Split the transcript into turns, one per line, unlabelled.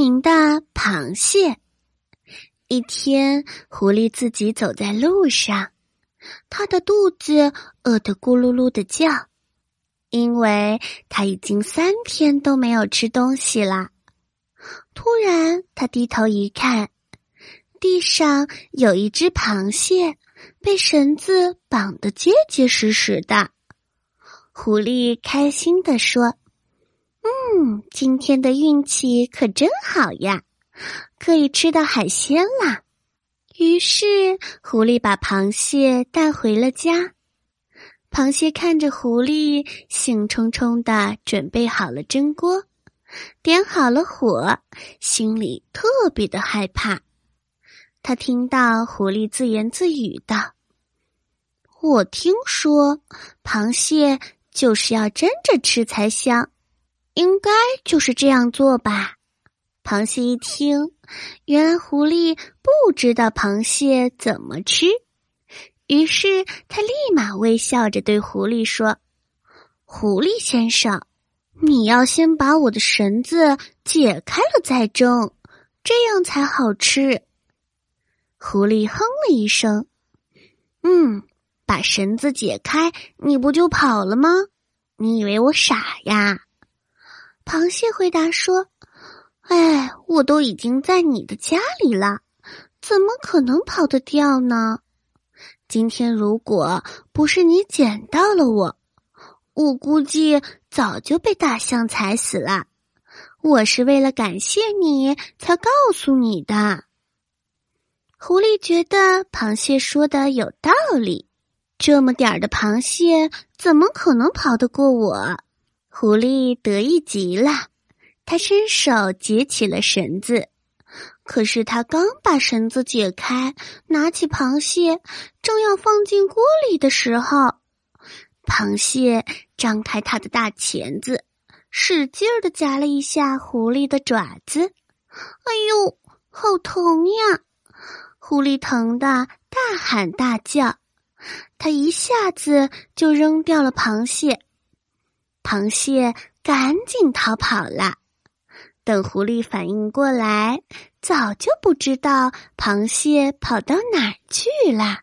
名的螃蟹。一天，狐狸自己走在路上，它的肚子饿得咕噜噜的叫，因为它已经三天都没有吃东西了。突然，他低头一看，地上有一只螃蟹被绳子绑得结结实实的。狐狸开心地说：“嗯，今天的运气可真好呀！”可以吃到海鲜啦！于是狐狸把螃蟹带回了家。螃蟹看着狐狸，兴冲冲的准备好了蒸锅，点好了火，心里特别的害怕。他听到狐狸自言自语道：“我听说螃蟹就是要蒸着吃才香，应该就是这样做吧。”螃蟹一听，原来狐狸不知道螃蟹怎么吃，于是他立马微笑着对狐狸说：“狐狸先生，你要先把我的绳子解开了再蒸，这样才好吃。”狐狸哼了一声：“嗯，把绳子解开，你不就跑了吗？你以为我傻呀？”螃蟹回答说。哎，我都已经在你的家里了，怎么可能跑得掉呢？今天如果不是你捡到了我，我估计早就被大象踩死了。我是为了感谢你才告诉你的。狐狸觉得螃蟹说的有道理，这么点儿的螃蟹怎么可能跑得过我？狐狸得意极了。他伸手解起了绳子，可是他刚把绳子解开，拿起螃蟹，正要放进锅里的时候，螃蟹张开它的大钳子，使劲儿的夹了一下狐狸的爪子。哎呦，好疼呀！狐狸疼得大喊大叫，他一下子就扔掉了螃蟹，螃蟹赶紧逃跑了。等狐狸反应过来，早就不知道螃蟹跑到哪儿去了。